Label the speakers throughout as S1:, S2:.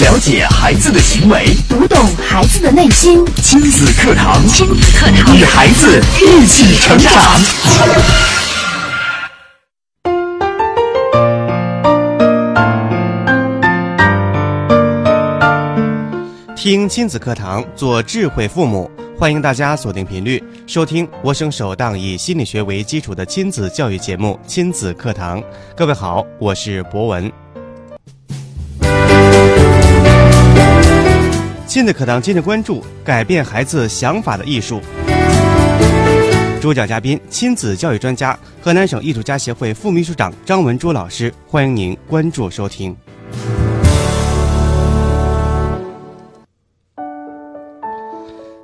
S1: 了解孩子的行为，
S2: 读懂孩子的内心。
S1: 亲子课堂，
S2: 亲子课堂，
S1: 与孩子一起成长。
S3: 听亲子课堂，做智慧父母。欢迎大家锁定频率，收听我省首档以心理学为基础的亲子教育节目《亲子课堂》。各位好，我是博文。亲子课堂今日关注：改变孩子想法的艺术。主讲嘉宾：亲子教育专家、河南省艺术家协会副秘书长张文珠老师。欢迎您关注收听。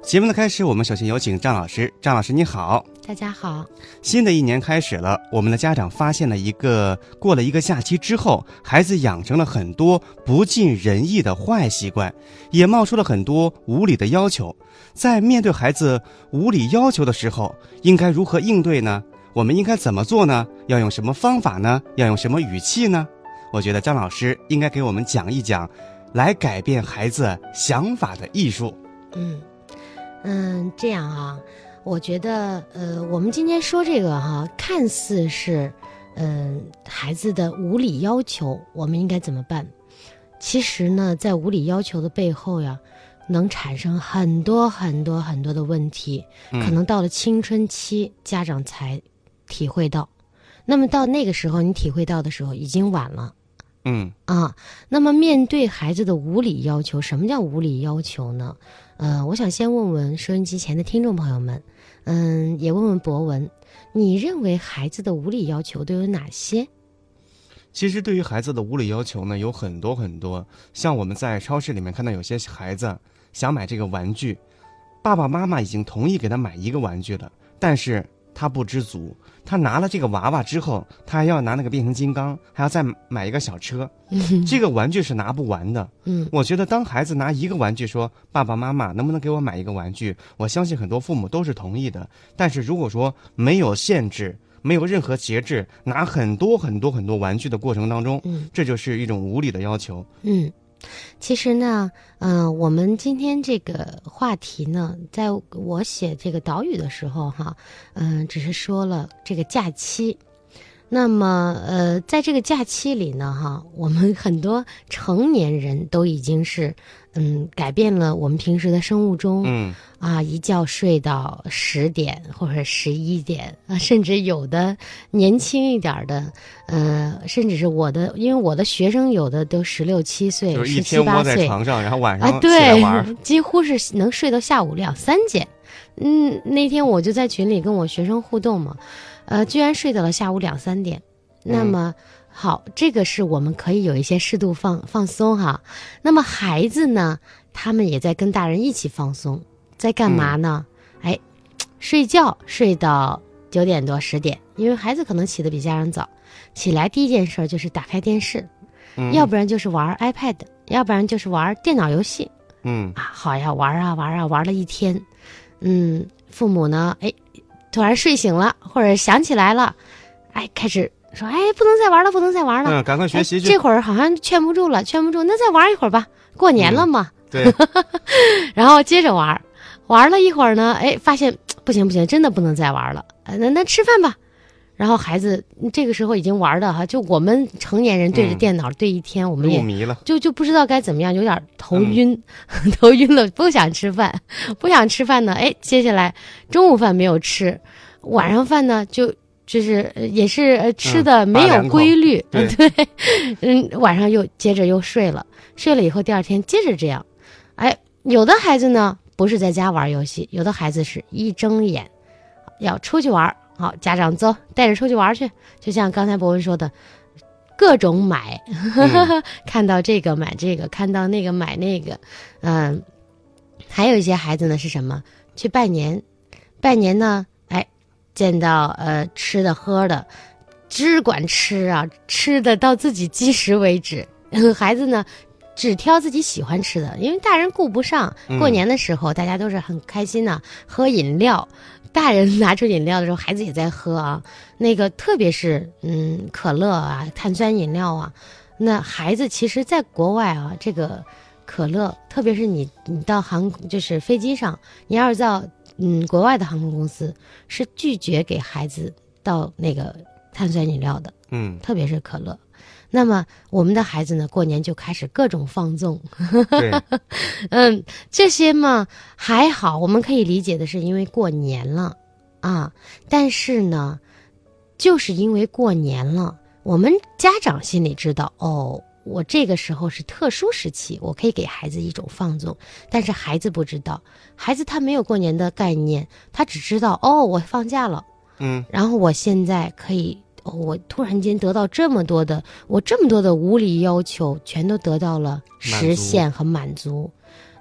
S3: 节目的开始，我们首先有请张老师。张老师，你好。
S4: 大家好。
S3: 新的一年开始了，我们的家长发现了一个过了一个假期之后，孩子养成了很多不尽人意的坏习惯，也冒出了很多无理的要求。在面对孩子无理要求的时候，应该如何应对呢？我们应该怎么做呢？要用什么方法呢？要用什么语气呢？我觉得张老师应该给我们讲一讲，来改变孩子想法的艺术。
S4: 嗯。嗯，这样啊，我觉得，呃，我们今天说这个哈，看似是，嗯，孩子的无理要求，我们应该怎么办？其实呢，在无理要求的背后呀，能产生很多很多很多的问题，可能到了青春期，家长才体会到，那么到那个时候，你体会到的时候已经晚了。
S3: 嗯
S4: 啊，那么面对孩子的无理要求，什么叫无理要求呢？呃，我想先问问收音机前的听众朋友们，嗯，也问问博文，你认为孩子的无理要求都有哪些？
S3: 其实对于孩子的无理要求呢，有很多很多。像我们在超市里面看到有些孩子想买这个玩具，爸爸妈妈已经同意给他买一个玩具了，但是。他不知足，他拿了这个娃娃之后，他还要拿那个变形金刚，还要再买一个小车，这个玩具是拿不完的。
S4: 嗯，
S3: 我觉得当孩子拿一个玩具说“爸爸妈妈能不能给我买一个玩具”，我相信很多父母都是同意的。但是如果说没有限制，没有任何节制，拿很多很多很多玩具的过程当中，
S4: 嗯，
S3: 这就是一种无理的要求。
S4: 嗯。其实呢，嗯，我们今天这个话题呢，在我写这个导语的时候，哈，嗯，只是说了这个假期。那么，呃，在这个假期里呢，哈，我们很多成年人都已经是，嗯，改变了我们平时的生物钟，
S3: 嗯，
S4: 啊，一觉睡到十点或者十一点啊，甚至有的年轻一点的，呃，甚至是我的，因为我的学生有的都十六七岁，
S3: 就是一天窝在床上，然后晚上
S4: 啊，对，几乎是能睡到下午两三点。嗯，那天我就在群里跟我学生互动嘛。呃，居然睡到了下午两三点，那么好，这个是我们可以有一些适度放放松哈。那么孩子呢，他们也在跟大人一起放松，在干嘛呢？哎，睡觉睡到九点多十点，因为孩子可能起得比家人早，起来第一件事就是打开电视，要不然就是玩 iPad，要不然就是玩电脑游戏。
S3: 嗯
S4: 啊，好呀，玩啊玩啊玩了一天，嗯，父母呢，哎。突然睡醒了，或者想起来了，哎，开始说：“哎，不能再玩了，不能再玩了。”
S3: 嗯，赶快学习去。
S4: 这会儿好像劝不住了，劝不住，那再玩一会儿吧。过年了嘛。
S3: 对。
S4: 然后接着玩，玩了一会儿呢，哎，发现不行不行，真的不能再玩了。那那吃饭吧。然后孩子这个时候已经玩的哈，就我们成年人对着电脑对一天，我们也
S3: 迷了，
S4: 就就不知道该怎么样，有点头晕，头晕了，不想吃饭，不想吃饭呢。哎，接下来中午饭没有吃，晚上饭呢就就是也是吃的没有规律，
S3: 对，
S4: 嗯，晚上又接着又睡了，睡了以后第二天接着这样，哎，有的孩子呢不是在家玩游戏，有的孩子是一睁眼要出去玩。好，家长走，带着出去玩去。就像刚才博文说的，各种买，看到这个买这个，看到那个买那个。嗯，还有一些孩子呢是什么？去拜年，拜年呢，哎，见到呃吃的喝的，只管吃啊，吃的到自己积食为止。孩子呢，只挑自己喜欢吃的，因为大人顾不上。过年的时候，大家都是很开心的，喝饮料。大人拿出饮料的时候，孩子也在喝啊。那个特别是嗯，可乐啊，碳酸饮料啊，那孩子其实，在国外啊，这个可乐，特别是你你到航就是飞机上，你要是到嗯国外的航空公司，是拒绝给孩子倒那个碳酸饮料的，
S3: 嗯，
S4: 特别是可乐。那么我们的孩子呢，过年就开始各种放纵，
S3: 对，
S4: 嗯，这些嘛还好，我们可以理解的是因为过年了啊，但是呢，就是因为过年了，我们家长心里知道哦，我这个时候是特殊时期，我可以给孩子一种放纵，但是孩子不知道，孩子他没有过年的概念，他只知道哦，我放假了，
S3: 嗯，
S4: 然后我现在可以。哦我突然间得到这么多的，我这么多的无理要求，全都得到了实现和满足。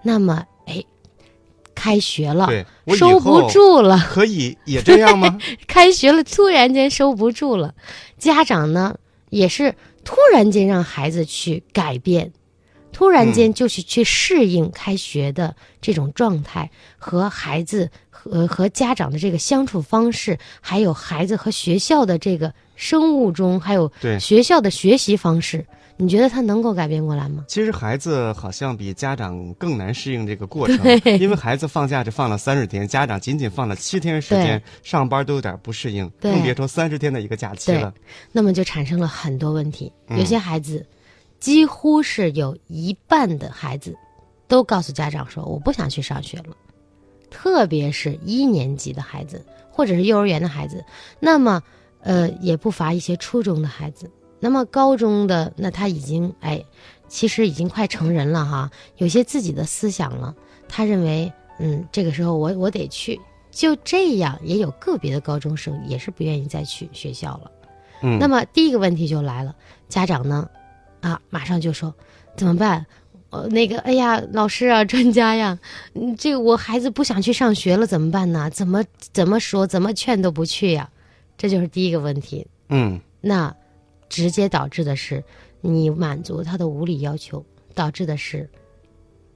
S4: 那么，哎，开学了，
S3: 对，
S4: 收不住了，
S3: 可以 也这样吗？
S4: 开学了，突然间收不住了。家长呢，也是突然间让孩子去改变，突然间就是去适应开学的这种状态，和孩子和和家长的这个相处方式，还有孩子和学校的这个生物钟，还有
S3: 对
S4: 学校的学习方式，你觉得他能够改变过来吗？
S3: 其实孩子好像比家长更难适应这个过程，因为孩子放假只放了三十天，家长仅仅放了七天时间，上班都有点不适应，
S4: 对
S3: 更别说三十天的一个假期了。
S4: 那么就产生了很多问题。
S3: 嗯
S4: 有些孩子，几乎是有一半的孩子，都告诉家长说我不想去上学了。特别是一年级的孩子，或者是幼儿园的孩子，那么，呃，也不乏一些初中的孩子。那么高中的，那他已经哎，其实已经快成人了哈，有些自己的思想了。他认为，嗯，这个时候我我得去，就这样，也有个别的高中生也是不愿意再去学校了。
S3: 嗯，
S4: 那么第一个问题就来了，家长呢，啊，马上就说怎么办？呃，那个，哎呀，老师啊，专家呀，嗯，这个我孩子不想去上学了，怎么办呢？怎么怎么说，怎么劝都不去呀？这就是第一个问题。
S3: 嗯，
S4: 那直接导致的是你满足他的无理要求，导致的是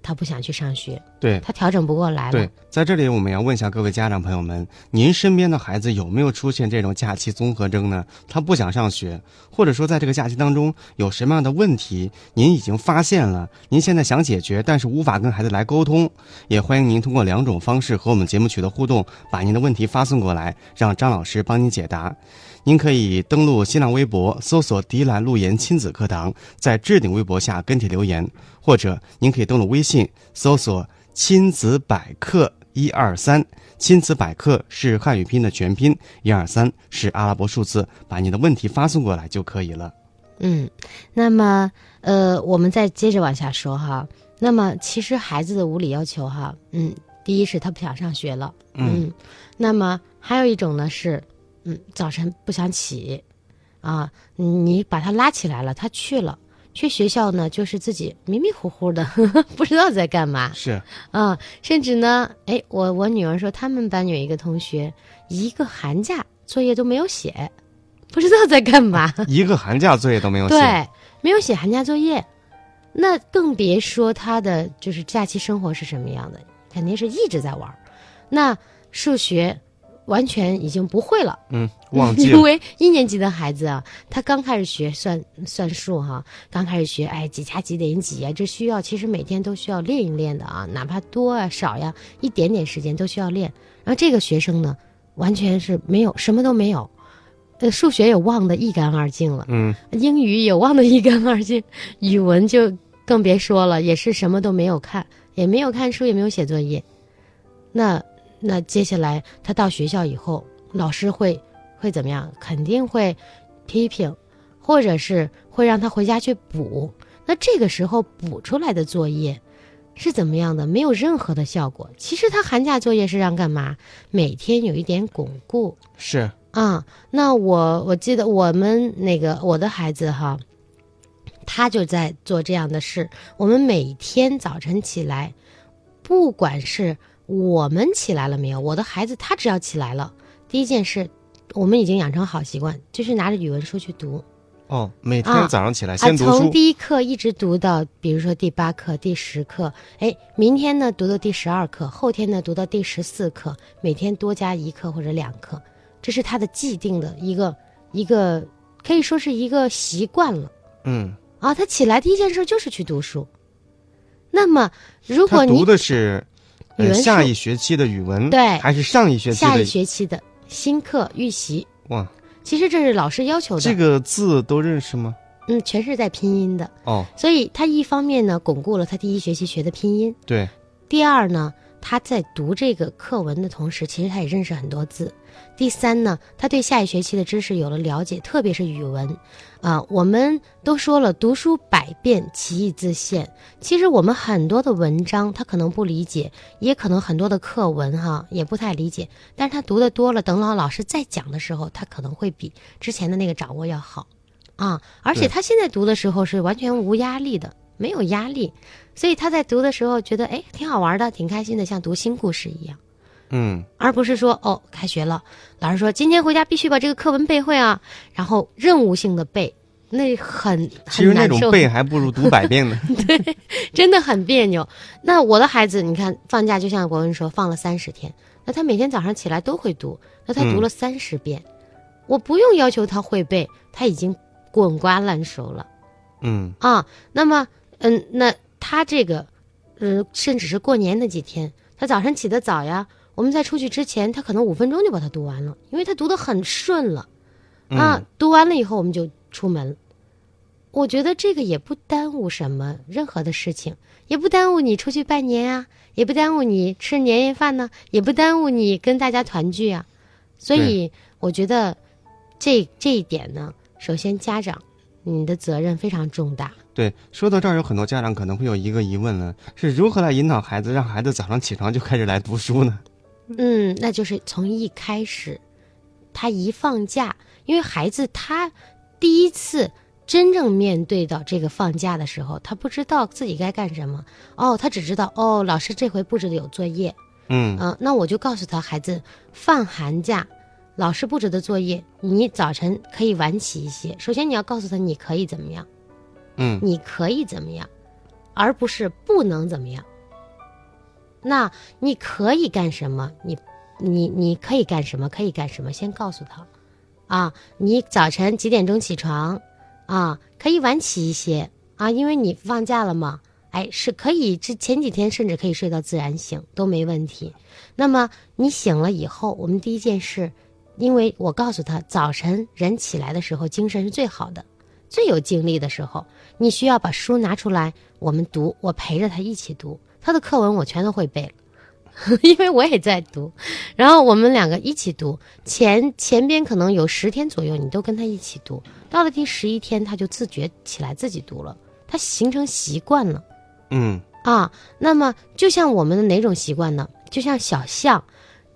S4: 他不想去上学，
S3: 对。
S4: 他调整不过来了。
S3: 对，在这里我们要问一下各位家长朋友们，您身边的孩子有没有出现这种假期综合征呢？他不想上学，或者说在这个假期当中有什么样的问题，您已经发现了，您现在想解决，但是无法跟孩子来沟通，也欢迎您通过两种方式和我们节目取得互动，把您的问题发送过来，让张老师帮您解答。您可以登录新浪微博，搜索“迪兰路言亲子课堂”，在置顶微博下跟帖留言，或者您可以登录微信，搜索“亲子百科一二三”。亲子百科是汉语拼音的全拼，一二三是阿拉伯数字，把您的问题发送过来就可以了。
S4: 嗯，那么呃，我们再接着往下说哈。那么其实孩子的无理要求哈，嗯，第一是他不想上学了，
S3: 嗯
S4: 那么还有一种呢是，嗯，早晨不想起，啊，你把他拉起来了，他去了，去学校呢就是自己迷迷糊糊的，不知道在干嘛
S3: 是，
S4: 啊，甚至呢，哎，我我女儿说他们班有一个同学一个寒假作业都没有写，不知道在干嘛。
S3: 一个寒假作业都没有写。
S4: 对，没有写寒假作业，那更别说他的就是假期生活是什么样的，肯定是一直在玩。那数学完全已经不会了，
S3: 嗯，忘记了。
S4: 因为一年级的孩子啊，他刚开始学算算数哈，刚开始学，哎，几加几等于几啊，这需要其实每天都需要练一练的啊，哪怕多啊少呀，一点点时间都需要练。然后这个学生呢，完全是没有什么都没有，呃，数学也忘得一干二净了。
S3: 嗯，
S4: 英语也忘得一干二净，语文就更别说了，也是什么都没有看，也没有看书，也没有写作业。那那接下来他到学校以后，老师会会怎么样？肯定会批评，或者是会让他回家去补。那这个时候补出来的作业是怎么样的？没有任何的效果。其实他寒假作业是让干嘛？每天有一点巩固。
S3: 是，
S4: 啊，那我我记得我们那个我的孩子哈，他就在做这样的事。我们每天早晨起来，不管是我们起来了没有，我的孩子他只要起来了，第一件事，我们已经养成好习惯，就是拿着语文书去读
S3: 哦，每天
S4: 啊
S3: 早上起来
S4: 啊，
S3: 先读书。
S4: 从第一课一直读到，比如说第八课、第十课，哎，明天呢读到第十二课，后天呢读到第十四课，每天多加一课或者两课，这是他的既定的一个一个，可以说是一个习惯了。
S3: 嗯，
S4: 啊，他起来第一件事就是去读书。那么，如果你
S3: 读的是呃
S4: 语文书
S3: 下一学期的语文，
S4: 对
S3: 还是上一学期
S4: 下一
S3: 的？
S4: 学期的新课预习，
S3: 哇，
S4: 其实这是老师要求的，
S3: 这个字都认识吗？
S4: 嗯，全是在拼音的。
S3: 哦，
S4: 所以他一方面呢巩固了他第一学期学的拼音，
S3: 对，
S4: 第二呢，他在读这个课文的同时，其实他也认识很多字。第三呢，他对下一学期的知识有了了解，特别是语文。啊、我们都说了，读书百遍，其义自现。其实我们很多的文章，他可能不理解，也可能很多的课文哈也不太理解，但是他读的多了，等老老师再讲的时候，他可能会比之前的那个掌握要好。啊，而且他现在读的时候是完全无压力的，没有压力，所以他在读的时候觉得哎挺好玩的，挺开心的，像读新故事一样，
S3: 嗯，
S4: 而不是说哦开学了，老师说今天回家必须把这个课文背会啊，然后任务性的背，那很
S3: 其实那种背还不如读百遍呢。
S4: 对真的很别扭。那我的孩子，你看放假就像国文说放了三十天，那他每天早上起来都会读，那他读
S3: 嗯
S4: 了三十遍，我不用要求他会背，他已经滚瓜烂熟了。
S3: 嗯，
S4: 啊，那么，嗯，那他这个，呃，甚至是过年那几天，他早上起得早呀，我们在出去之前，他可能五分钟就把它读完了，因为他读得很顺了，啊，
S3: 嗯
S4: 读完了以后我们就出门。我觉得这个也不耽误什么任何的事情，也不耽误你出去拜年啊，也不耽误你吃年夜饭呢、也不耽误你跟大家团聚啊。所以我觉得这这一点呢，首先家长你的责任非常重大。
S3: 对，说到这儿，有很多家长可能会有一个疑问呢：是如何来引导孩子，让孩子早上起床就开始来读书呢？
S4: 嗯，那就是从一开始，他一放假，因为孩子他第一次真正面对到这个放假的时候，他不知道自己该干什么。哦，他只知道哦，老师这回布置的有作业，
S3: 嗯
S4: 嗯、那我就告诉他，孩子，放寒假，老师布置的作业，你早晨可以晚起一些。首先你要告诉他你可以怎么样，
S3: 嗯
S4: 你可以怎么样，而不是不能怎么样。那你可以干什么？你你你可以干什么？可以干什么？先告诉他，啊，你早晨几点钟起床？啊，可以晚起一些啊，因为你放假了嘛。哎，是可以，这前几天甚至可以睡到自然醒都没问题。那么你醒了以后，我们第一件事，因为我告诉他，早晨人起来的时候精神是最好的，最有精力的时候，你需要把书拿出来，我们读，我陪着他一起读，他的课文我全都会背了，因为我也在读，然后我们两个一起读，前前边可能有十天左右，你都跟他一起读，到了第十一天，他就自觉起来自己读了，他形成习惯了。
S3: 嗯
S4: 啊，那么就像我们的哪种习惯呢？就像小象，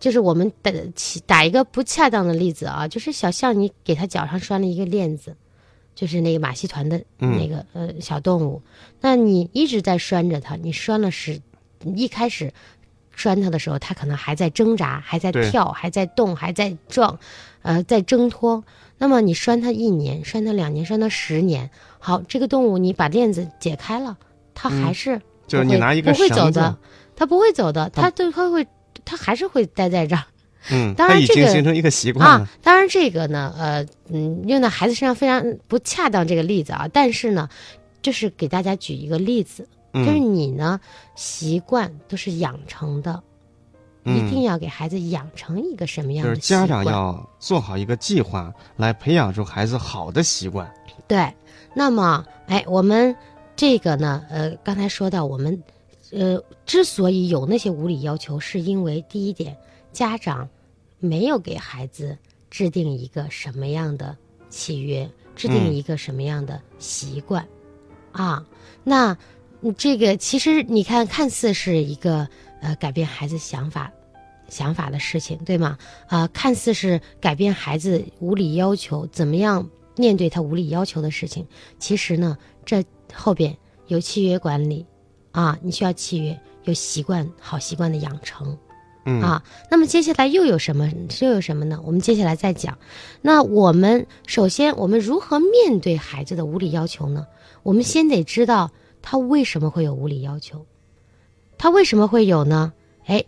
S4: 就是我们打起打一个不恰当的例子啊，就是小象，你给它脚上拴了一个链子，就是那个马戏团的
S3: 嗯。
S4: 那个、呃小动物，那你一直在拴着它，你拴了十，一开始拴它的时候，它可能还在挣扎，还在跳，还在动，还在撞，呃，在挣脱。那么你拴它一年，拴它两年，拴它十年，好，这个动物你把链子解开了，它还是、
S3: 就是你拿一个
S4: 不会走的，它不会走的，
S3: 它
S4: 它都它会，它还是会待在这儿
S3: 嗯，他已
S4: 当然这个
S3: 经形成一个习惯
S4: 啊。。当然，这个呢，呃，嗯，用在孩子身上非常不恰当这个例子啊，但是呢，就是给大家举一个例子，就是
S3: 嗯
S4: 你呢习惯都是养成的，一定要给孩子养成一个什么样
S3: 就是
S4: 的习惯？
S3: 家长要做好一个计划，来培养出孩子好的习惯。
S4: 对，那么，哎，我们这个呢，呃，刚才说到我们，呃，之所以有那些无理要求，是因为第一点，家长没有给孩子制定一个什么样的契约，制定
S3: 嗯
S4: 一个什么样的习惯，啊，那嗯这个其实你看，看似是一个呃改变孩子想法。想法的事情，对吗？啊、看似是改变孩子无理要求，怎么样面对他无理要求的事情，其实呢，这后边有契约管理，啊，你需要契约，有习惯，好习惯的养成，啊，那么接下来又有什么？又有什么呢？我们接下来再讲。那我们首先，我们如何面对孩子的无理要求呢？我们先得知道他为什么会有无理要求，他为什么会有呢？哎，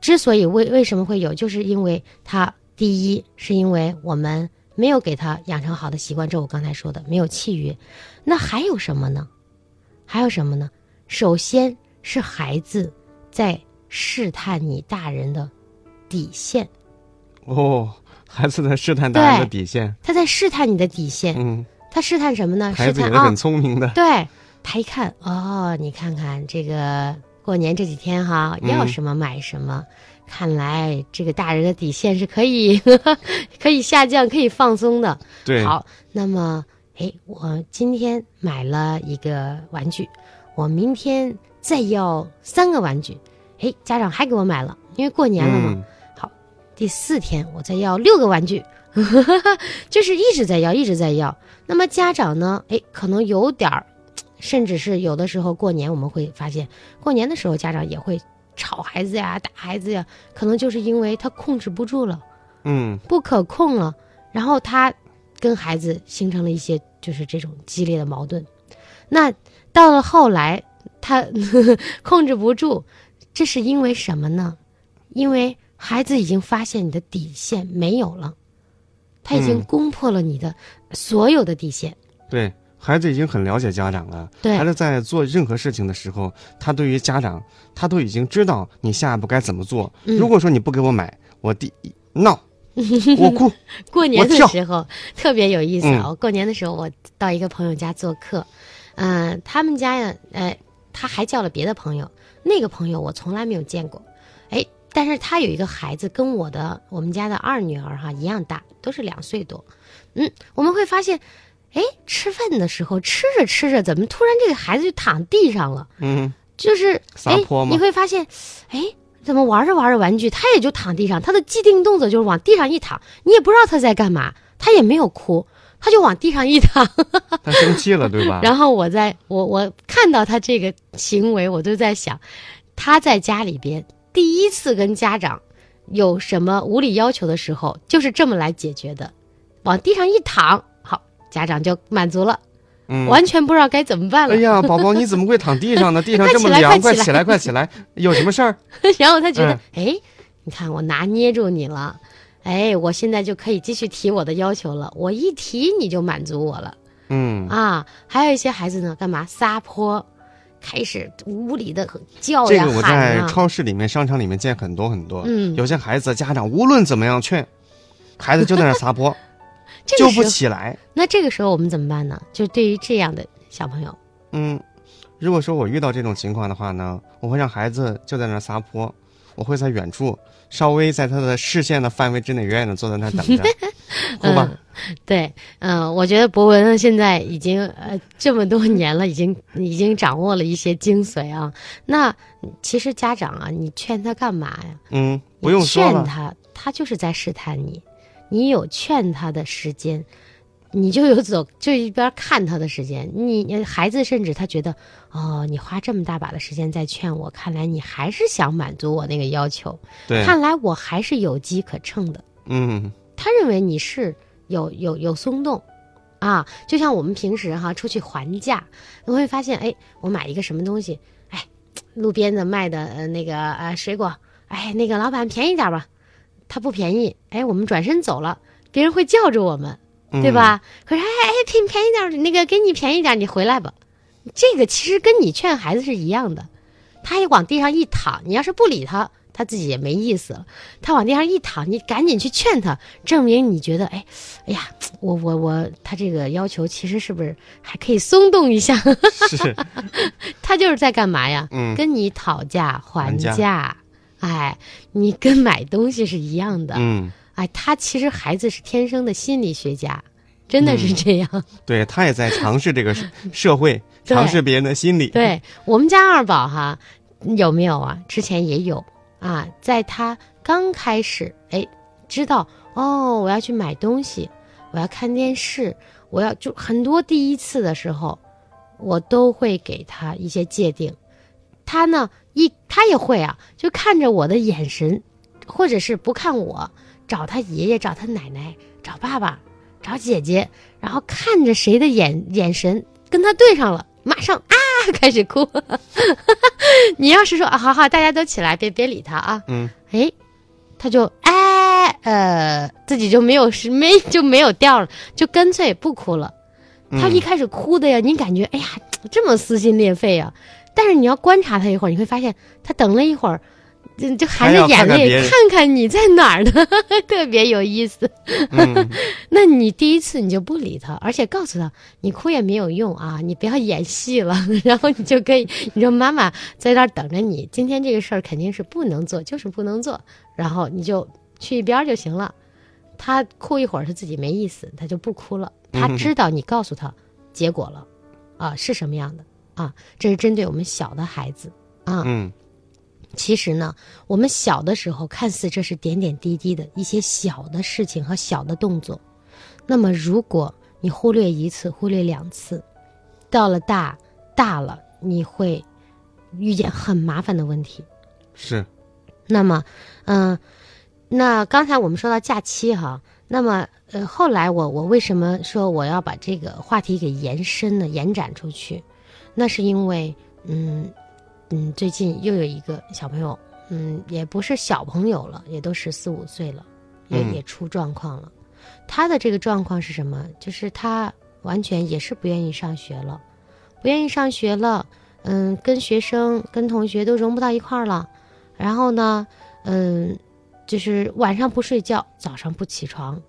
S4: 之所以为为什么会有，就是因为他第一是因为我们没有给他养成好的习惯，这我刚才说的没有契约。那还有什么呢？还有什么呢？首先是孩子在试探你大人的底线，
S3: 哦，孩子在试探大人的底线。
S4: 他在试探你的底线。
S3: 嗯，
S4: 他试探什么呢？
S3: 孩子也是很，聪明的。
S4: 对他一看哦，你看看这个过年这几天哈，
S3: 嗯
S4: 要什么买什么。看来这个大人的底线是可以 可以下降、可以放松的。
S3: 对，
S4: 好，那么哎，我今天买了一个玩具，我明天再要三个玩具，哎，家长还给我买了，因为过年了嘛。
S3: 嗯
S4: 好，第四天我再要六个玩具，就是一直在要，一直在要。那么家长呢？哎，可能有点儿，甚至是有的时候过年我们会发现，过年的时候家长也会吵孩子呀、打孩子呀，可能就是因为他控制不住了。
S3: 嗯，
S4: 不可控了，然后他跟孩子形成了一些就是这种激烈的矛盾。那到了后来，他 控制不住，这是因为什么呢？因为孩子已经发现你的底线没有了，他已经
S3: 嗯
S4: 攻破了你的所有的底线。
S3: 对，孩子已经很了解家长了。
S4: 对
S3: 孩子在做任何事情的时候，他对于家长，他都已经知道你下一步该怎么做。
S4: 嗯
S3: 如果说你不给我买，我第一闹，我哭。
S4: 过年的时候特别有意思啊！
S3: 嗯
S4: 我过年的时候，我到一个朋友家做客，嗯、他们家呀，呃，他还叫了别的朋友，那个朋友我从来没有见过，哎，但是他有一个孩子跟我的我们家的二女儿哈一样大，都是两岁多，嗯，我们会发现，哎，吃饭的时候吃着吃着，怎么突然这个孩子就躺地上了？
S3: 嗯，
S4: 就是哎
S3: 撒泼，吗？
S4: 你会发现，哎，怎么玩着玩着玩具，他也就躺地上，他的既定动作就是往地上一躺，你也不知道他在干嘛，他也没有哭，他就往地上一躺。
S3: 他生气了，对吧？
S4: 然后我在我我看到他这个行为，我就在想，他在家里边第一次跟家长有什么无理要求的时候，就是这么来解决的，往地上一躺，好，家长就满足了，
S3: 嗯。
S4: 完全不知道该怎么办了。
S3: 哎呀，宝宝，你怎么会躺地上呢？地上这么凉，
S4: 快起来
S3: 快起来！有什么事儿？
S4: 然后他觉得
S3: 嗯，
S4: 哎、你看我拿捏住你了，哎，我现在就可以继续提我的要求了。我一提你就满足我了
S3: 嗯，
S4: 啊！还有一些孩子呢，干嘛撒泼，开始无理的叫
S3: 这
S4: 呀、这
S3: 个我在。超市里面、商场里面见很多很多。
S4: 嗯
S3: 有些孩子家长无论怎么样劝，孩子就在那儿撒泼，就不起来。
S4: 那这个时候我们怎么办呢？就对于这样的小朋友，
S3: 嗯，如果说我遇到这种情况的话呢，我会让孩子就在那儿撒泼，我会在远处稍微在他的视线的范围之内，远远的坐在那儿等着，哭吧。
S4: 对，嗯、我觉得博文现在已经呃这么多年了，已经已经掌握了一些精髓啊。那其实家长啊，你劝他干嘛呀？
S3: 嗯，不用。
S4: 劝他，他就是在试探你。你有劝他的时间，你就有走就一边看他的时间。你你孩子甚至他觉得，哦，你花这么大把的时间在劝我，看来你还是想满足我那个要求，
S3: 对，
S4: 看来我还是有机可乘的。
S3: 嗯
S4: 他认为你是有有有松动，啊，就像我们平时哈出去还价，你会发现，哎，我买一个什么东西，哎，路边的卖的呃那个呃水果，哎，那个老板便宜点吧，他不便宜，哎，我们转身走了，别人会叫着我们，
S3: 嗯，
S4: 对吧？可是哎哎便便宜点儿，那个给你便宜点儿，你回来吧。这个其实跟你劝孩子是一样的，他也往地上一躺，你要是不理他，他自己也没意思了。他往地上一躺，你赶紧去劝他，证明你觉得哎，哎呀，我我我，他这个要求其实是不是还可以松动一下？
S3: 嗯是，
S4: 他就是在干嘛呀？
S3: 嗯
S4: 跟你讨价还
S3: 还价
S4: 价。哎，你跟买东西是一样的。
S3: 嗯，
S4: 哎，他其实孩子是天生的心理学家，真的是
S3: 嗯
S4: 这样。
S3: 对他也在尝试这个社社会，尝试别人的心理。，
S4: 对我们家二宝哈，有没有啊？之前也有啊，在他刚开始哎，知道哦，我要去买东西，我要看电视，我要就很多第一次的时候，我都会给他一些界定。他呢，一他也会啊，就看着我的眼神，或者是不看我，找他爷爷，找他奶奶，找爸爸，找姐姐，然后看着谁的眼眼神跟他对上了，马上啊 开始哭。你要是说啊，好好，大家都起来，别别理他啊，
S3: 嗯，
S4: 哎，他就哎呃自己就没有是没就没有调了，就干脆不哭了。他
S3: 嗯
S4: 一开始哭的呀，你感觉哎呀这么撕心裂肺啊，但是你要观察他一会儿，你会发现他等了一会儿，就就含着眼泪
S3: 看看
S4: 你在哪儿呢，特别有意思。
S3: 嗯
S4: 那你第一次你就不理他，而且告诉他你哭也没有用啊，你不要演戏了，然后你就可以你说妈妈在那儿等着你，今天这个事儿肯定是不能做，就是不能做，然后你就去一边儿就行了。他哭一会儿，他自己没意思，他就不哭了。他
S3: 嗯
S4: 知道你告诉他结果了，啊是什么样的啊？这是针对我们小的孩子啊。
S3: 嗯
S4: 其实呢，我们小的时候看似这是点点滴滴的一些小的事情和小的动作，那么如果你忽略一次、忽略两次，到了大大了，你会遇见很麻烦的问题。
S3: 是
S4: 那么，嗯、那刚才我们说到假期哈，那么呃，后来我我为什么说我要把这个话题给延伸呢？延展出去，那是因为嗯嗯，最近又有一个小朋友，嗯，也不是小朋友了，也都十四五岁了，也、
S3: 嗯
S4: 也出状况了。他的这个状况是什么？就是他完全也是不愿意上学了，不愿意上学了，嗯，跟学生跟同学都融不到一块儿了。然后呢，嗯，就是晚上不睡觉，早上不起床，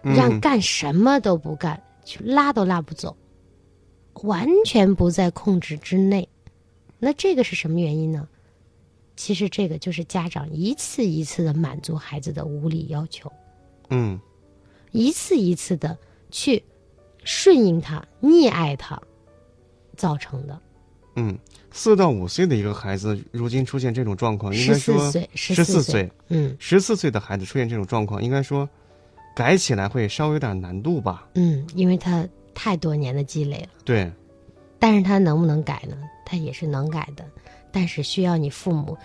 S4: 让
S3: 嗯
S4: 干什么都不干，去拉都拉不走，完全不在控制之内。那这个是什么原因呢？其实这个就是家长一次一次的满足孩子的无理要求，
S3: 嗯
S4: 一次一次的去顺应他、溺爱他造成的。
S3: 嗯，四到五岁的一个孩子，如今出现这种状况，应该说
S4: 十四岁，
S3: 十
S4: 四
S3: 四岁，
S4: 嗯
S3: 十四岁的孩子出现这种状况，应该说改起来会稍微有点难度吧？
S4: 嗯，因为他太多年的积累了。
S3: 对，
S4: 但是他能不能改呢？他也是能改的，但是需要你父母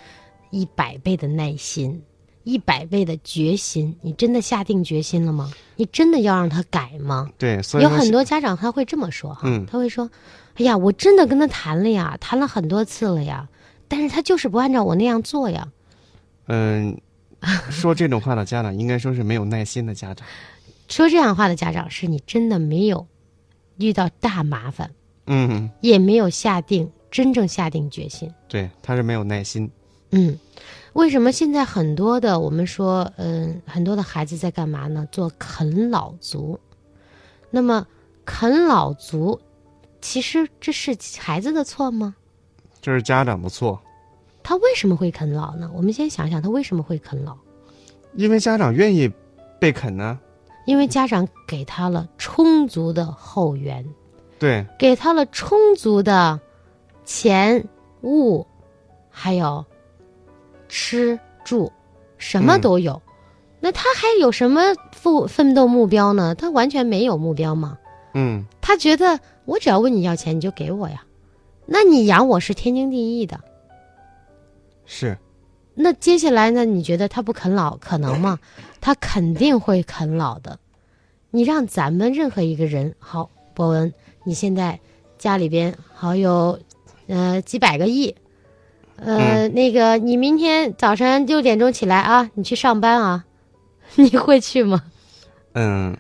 S4: 一百倍的耐心，一百倍的决心。你真的下定决心了吗？你真的要让他改吗？
S3: 对，所以
S4: 有很多家长他会这么说哈，
S3: 嗯
S4: 他会说：“哎呀，我真的跟他谈了呀，谈了很多次了呀，但是他就是不按照我那样做呀。
S3: 嗯，说这种话的家长，应该说是没有耐心的家长。”
S4: 说这样话的家长，是你真的没有遇到大麻烦，
S3: 嗯，
S4: 也没有下定真正下定决心。
S3: 对，他是没有耐心。
S4: 嗯，为什么现在很多的我们说，嗯，很多的孩子在干嘛呢？做啃老族。那么啃老族，其实这是孩子的错吗？
S3: 这是家长的错，
S4: 他为什么会啃老呢？我们先想想他为什么会啃老，
S3: 因为家长愿意被啃呢。
S4: 因为家长给他了充足的后援，
S3: 对，
S4: 给他了充足的钱物，还有吃住，什么
S3: 嗯
S4: 都有。那他还有什么奋奋斗目标呢？他完全没有目标吗。
S3: 嗯，
S4: 他觉得我只要问你要钱，你就给我呀。那你养我是天经地义的。
S3: 是，
S4: 那接下来呢？你觉得他不啃老可能吗？他肯定会啃老的。你让咱们任何一个人，好，博文，你现在家里边好有，呃，几百个亿，呃，那个你明天早晨六点钟起来啊，你去上班啊，你会去吗？
S3: 嗯，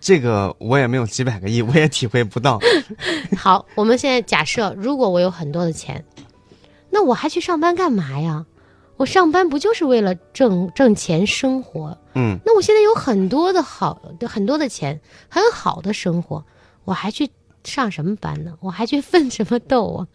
S3: 这个我也没有几百个亿，我也体会不到。
S4: 好，我们现在假设，如果我有很多的钱，那我还去上班干嘛呀？我上班不就是为了挣挣钱生活？
S3: 嗯，
S4: 那我现在有很多的好的很多的钱，很好的生活，我还去上什么班呢？我还去奋什么斗啊？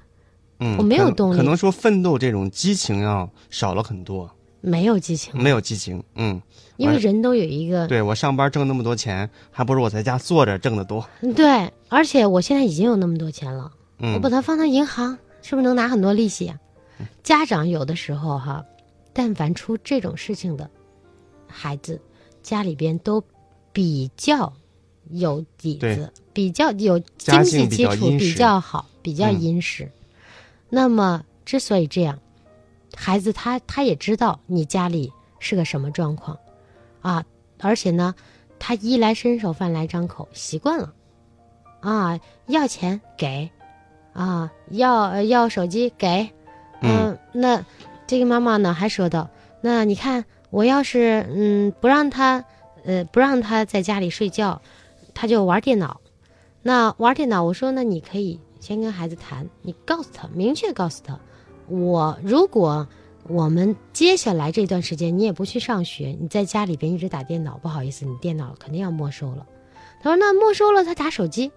S3: 嗯，
S4: 我没有动力
S3: 可能说奋斗这种激情要少了很多，
S4: 没有激情，
S3: 没有激情。嗯，
S4: 因为人都有一个
S3: 对我上班挣那么多钱，还不如我在家坐着挣得多。
S4: 对，而且我现在已经有那么多钱了，我
S3: 嗯
S4: 把它放到银行，是不是能拿很多利息啊？家长有的时候哈，但凡出这种事情的孩子，家里边都比较有底子
S3: 对，
S4: 比较有经济基础比
S3: 较
S4: 好，比较
S3: 嗯
S4: 殷实。那么之所以这样，孩子他他也知道你家里是个什么状况啊，而且呢，他衣来伸手，饭来张口，习惯了啊，要钱给啊，要呃要手机给，嗯，那这个妈妈呢还说道，那你看我要是嗯不让他呃不让他在家里睡觉，他就玩电脑。那玩电脑，我说那你可以先跟孩子谈，你告诉他，明确告诉他，我如果我们接下来这段时间你也不去上学，你在家里边一直打电脑，不好意思，你电脑肯定要没收了。他说那没收了，他打手机。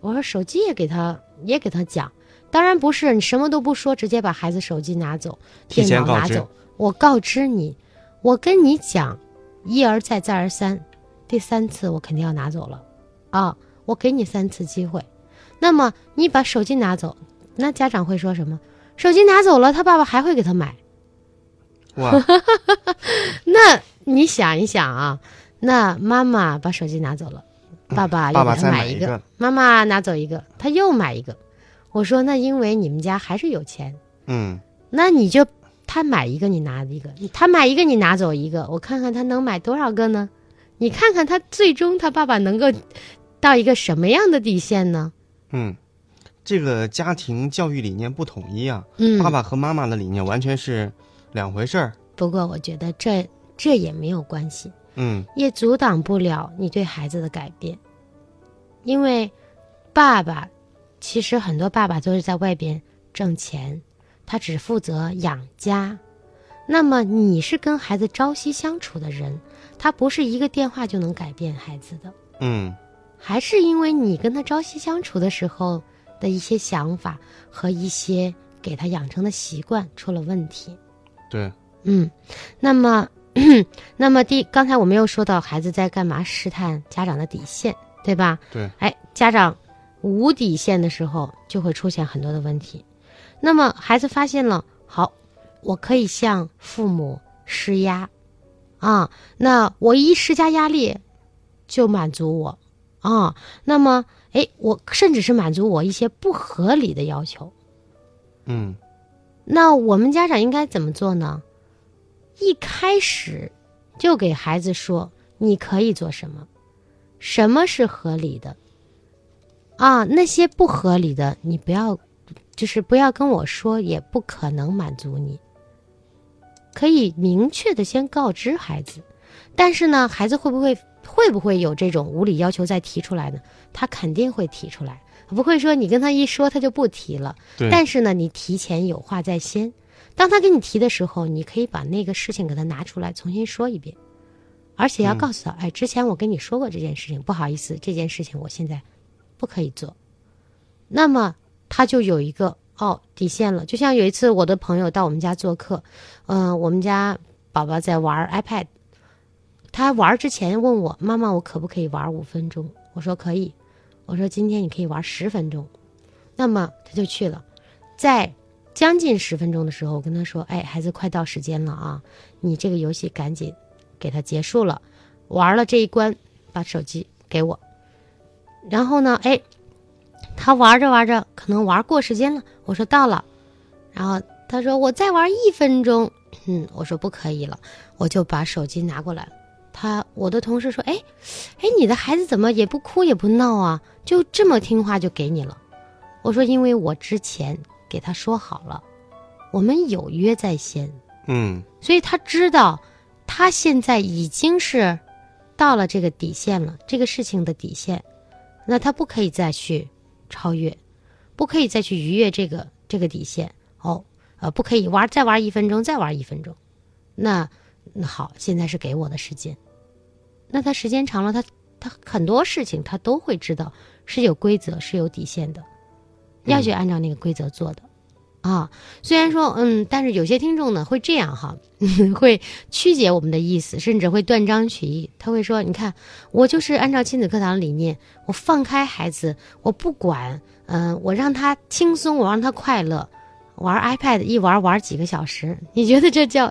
S4: 我说手机也给他也给他讲，当然不是你什么都不说，直接把孩子手机拿走，
S3: 提
S4: 电脑拿走。我告知你，我跟你讲，一而再再而三，第三次我肯定要拿走了，啊，我给你三次机会，那么你把手机拿走，那家长会说什么？手机拿走了，他爸爸还会给他买。
S3: 哇，
S4: 那你想一想啊，那妈妈把手机拿走了，爸爸又
S3: 爸爸再
S4: 给他买一个，
S3: 买一个
S4: 妈妈拿走一个，他又买一个。我说那因为你们家还是有钱，
S3: 嗯，
S4: 那你就他买一个你拿一个，他买一个你拿走一个，我看看他能买多少个呢？你看看他最终他爸爸能够到一个什么样的底线呢？
S3: 嗯，这个家庭教育理念不统一啊，
S4: 嗯，
S3: 爸爸和妈妈的理念完全是两回事儿。
S4: 不过我觉得这这也没有关系，
S3: 嗯
S4: 也阻挡不了你对孩子的改变，因为爸爸其实很多爸爸都是在外边挣钱，他只负责养家。那么你是跟孩子朝夕相处的人，他不是一个电话就能改变孩子的，
S3: 嗯
S4: 还是因为你跟他朝夕相处的时候的一些想法和一些给他养成的习惯出了问题。
S3: 对，
S4: 嗯，那么，那么第刚才我们又说到孩子在干嘛试探家长的底线，对吧？
S3: 对。
S4: 哎，家长无底线的时候，就会出现很多的问题。那么孩子发现了，好，我可以向父母施压，啊，那我一施加压力，就满足我，啊，那么，哎，我甚至是满足我一些不合理的要求。
S3: 嗯
S4: 那我们家长应该怎么做呢？一开始就给孩子说你可以做什么，什么是合理的，啊，那些不合理的你不要，就是不要跟我说，也不可能满足你。可以明确的先告知孩子，但是呢，孩子会不会会不会有这种无理要求再提出来呢？他肯定会提出来，不会说你跟他一说他就不提了。但是呢，你提前有话在先，当他跟你提的时候，你可以把那个事情给他拿出来重新说一遍，而且要告诉他，哎，之前我跟你说过这件事情，不好意思，这件事情我现在不可以做。那么他就有一个哦底线了。就像有一次我的朋友到我们家做客，嗯、我们家宝宝在玩 iPad，他玩之前问我妈妈，我可不可以玩五分钟？我说可以，我说今天你可以玩十分钟。那么他就去了，在将近十分钟的时候，我跟他说：“哎，孩子，快到时间了啊，你这个游戏赶紧给他结束了，玩了这一关，把手机给我。”然后呢，哎，他玩着玩着，可能玩过时间了，我说到了，然后他说我再玩一分钟，嗯，我说不可以了，我就把手机拿过来了。他我的同事说：“哎，哎，你的孩子怎么也不哭也不闹啊，就这么听话就给你了。”我说：“因为我之前给他说好了，我们有约在先，
S3: 嗯。
S4: 所以他知道他现在已经是到了这个底线了，这个事情的底线，那他不可以再去超越，不可以再去逾越这个这个底线。哦，呃，不可以玩再玩一分钟，再玩一分钟，那那好，现在是给我的时间，那他时间长了，他他很多事情他都会知道是有规则是有底线的，要去按照那个规则做的。啊，虽然说，嗯，但是有些听众呢会这样哈，会曲解我们的意思，甚至会断章取义。他会说：“你看，我就是按照亲子课堂的理念，我放开孩子，我不管，嗯、我让他轻松，我让他快乐，玩 iPad 一玩玩几个小时，你觉得这叫，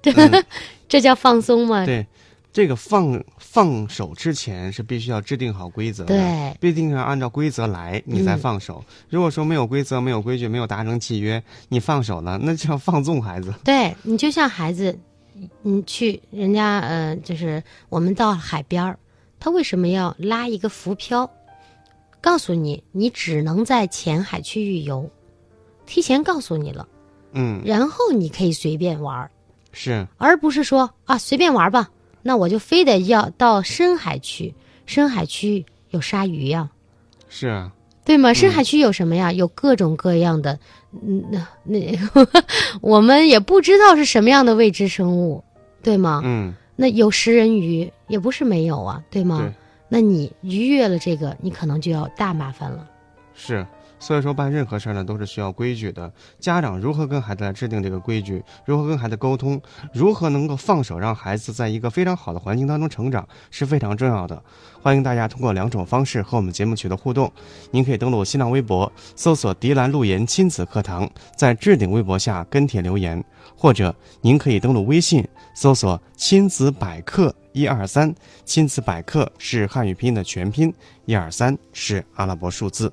S4: 这、
S3: 嗯
S4: 这叫放松吗？
S3: 对，这个放放手之前是必须要制定好规则的，
S4: 对
S3: 必定要按照规则来，你再
S4: 嗯
S3: 放手。如果说没有规则、没有规矩、没有达成契约，你放手了，那叫放纵孩子。
S4: 对你就像孩子，你去人家呃，就是我们到海边儿，他为什么要拉一个浮漂，告诉你你只能在浅海区域游，提前告诉你了，
S3: 嗯，
S4: 然后你可以随便玩儿。
S3: 是，
S4: 而不是说啊随便玩吧，那我就非得要到深海区，深海区有鲨鱼呀、
S3: 是啊，
S4: 对吗？深海区有什么呀？有各种各样的，嗯，那那 我们也不知道是什么样的未知生物，对吗？
S3: 嗯，
S4: 那有食人鱼也不是没有啊，对吗？
S3: 对，
S4: 那你逾越了这个，你可能就要大麻烦了。
S3: 是。所以说，办任何事儿呢，都是需要规矩的。家长如何跟孩子来制定这个规矩，如何跟孩子沟通，如何能够放手让孩子在一个非常好的环境当中成长，是非常重要的。欢迎大家通过两种方式和我们节目取得互动。您可以登录新浪微博，搜索“迪兰路言亲子课堂”，在置顶微博下跟帖留言，或者您可以登录微信，搜索“亲子百科一二三”。亲子百科是汉语拼音的全拼，一二三是阿拉伯数字。